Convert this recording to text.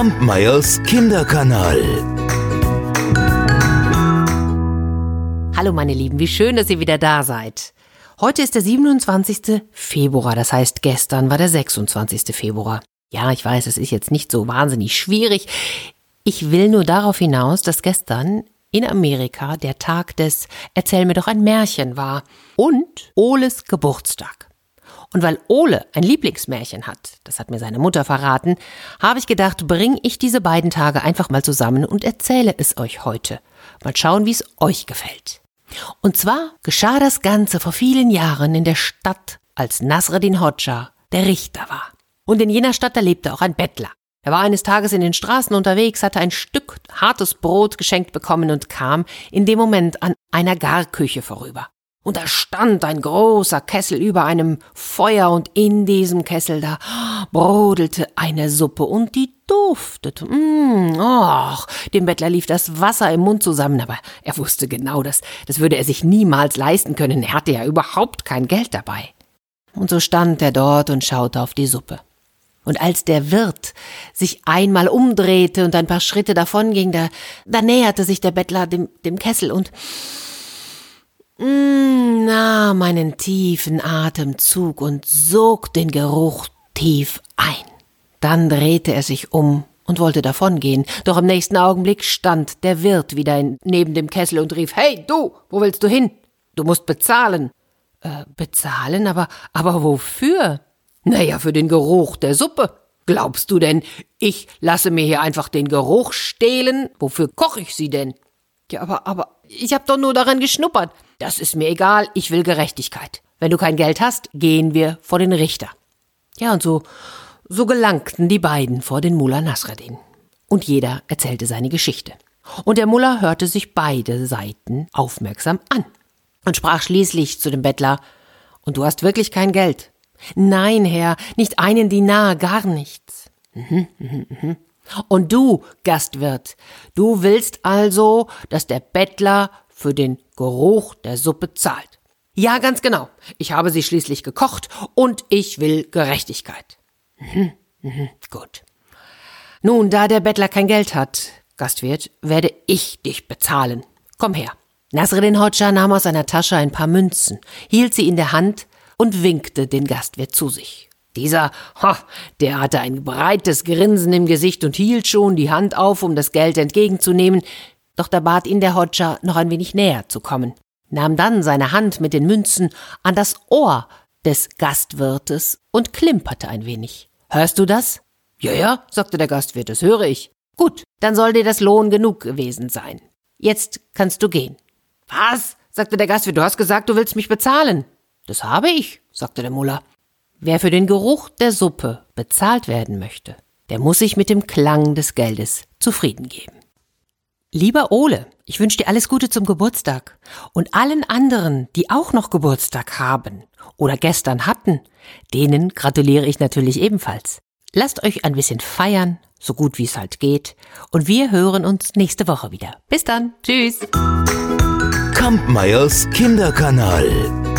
Kampmeyers Kinderkanal. Hallo meine Lieben, wie schön, dass ihr wieder da seid. Heute ist der 27. Februar, das heißt gestern war der 26. Februar. Ja, ich weiß, es ist jetzt nicht so wahnsinnig schwierig. Ich will nur darauf hinaus, dass gestern in Amerika der Tag des Erzähl mir doch ein Märchen war und Oles Geburtstag. Und weil Ole ein Lieblingsmärchen hat, das hat mir seine Mutter verraten, habe ich gedacht, bringe ich diese beiden Tage einfach mal zusammen und erzähle es euch heute. Mal schauen, wie es euch gefällt. Und zwar geschah das Ganze vor vielen Jahren in der Stadt, als Nasreddin Hodja der Richter war. Und in jener Stadt, da lebte auch ein Bettler. Er war eines Tages in den Straßen unterwegs, hatte ein Stück hartes Brot geschenkt bekommen und kam in dem Moment an einer Garküche vorüber. Und da stand ein großer Kessel über einem Feuer und in diesem Kessel da brodelte eine Suppe und die duftete. Mm, och, dem Bettler lief das Wasser im Mund zusammen, aber er wusste genau, dass das würde er sich niemals leisten können. Er hatte ja überhaupt kein Geld dabei. Und so stand er dort und schaute auf die Suppe. Und als der Wirt sich einmal umdrehte und ein paar Schritte davonging, da, da näherte sich der Bettler dem, dem Kessel und mm, nahm einen tiefen Atemzug und sog den Geruch tief ein. Dann drehte er sich um und wollte davongehen, doch im nächsten Augenblick stand der Wirt wieder in, neben dem Kessel und rief Hey, du, wo willst du hin? Du musst bezahlen. Äh, bezahlen? Aber, aber wofür? Naja, für den Geruch der Suppe. Glaubst du denn, ich lasse mir hier einfach den Geruch stehlen? Wofür koche ich sie denn? Ja, aber, aber, ich hab doch nur daran geschnuppert. Das ist mir egal, ich will Gerechtigkeit. Wenn du kein Geld hast, gehen wir vor den Richter. Ja, und so, so gelangten die beiden vor den Mullah Nasreddin. Und jeder erzählte seine Geschichte. Und der Mullah hörte sich beide Seiten aufmerksam an und sprach schließlich zu dem Bettler, und du hast wirklich kein Geld. Nein, Herr, nicht einen Dinar, gar nichts. Mhm, mhm, mhm. Und du, Gastwirt, du willst also, dass der Bettler für den Geruch der Suppe zahlt. Ja, ganz genau. Ich habe sie schließlich gekocht und ich will Gerechtigkeit. Mhm, mhm, gut. Nun, da der Bettler kein Geld hat, Gastwirt, werde ich dich bezahlen. Komm her. Nasreddin Hodja nahm aus seiner Tasche ein paar Münzen, hielt sie in der Hand und winkte den Gastwirt zu sich. Dieser, ha, der hatte ein breites Grinsen im Gesicht und hielt schon die Hand auf, um das Geld entgegenzunehmen, doch da bat ihn der Hodja, noch ein wenig näher zu kommen, nahm dann seine Hand mit den Münzen an das Ohr des Gastwirtes und klimperte ein wenig. Hörst du das? Ja, ja, sagte der Gastwirt, das höre ich. Gut, dann soll dir das Lohn genug gewesen sein. Jetzt kannst du gehen. Was? sagte der Gastwirt, du hast gesagt, du willst mich bezahlen. Das habe ich, sagte der Mullah. Wer für den Geruch der Suppe bezahlt werden möchte, der muss sich mit dem Klang des Geldes zufrieden geben. Lieber Ole, ich wünsche dir alles Gute zum Geburtstag und allen anderen, die auch noch Geburtstag haben oder gestern hatten, denen gratuliere ich natürlich ebenfalls. Lasst euch ein bisschen feiern, so gut wie es halt geht, und wir hören uns nächste Woche wieder. Bis dann, tschüss. Kampmeyers Kinderkanal.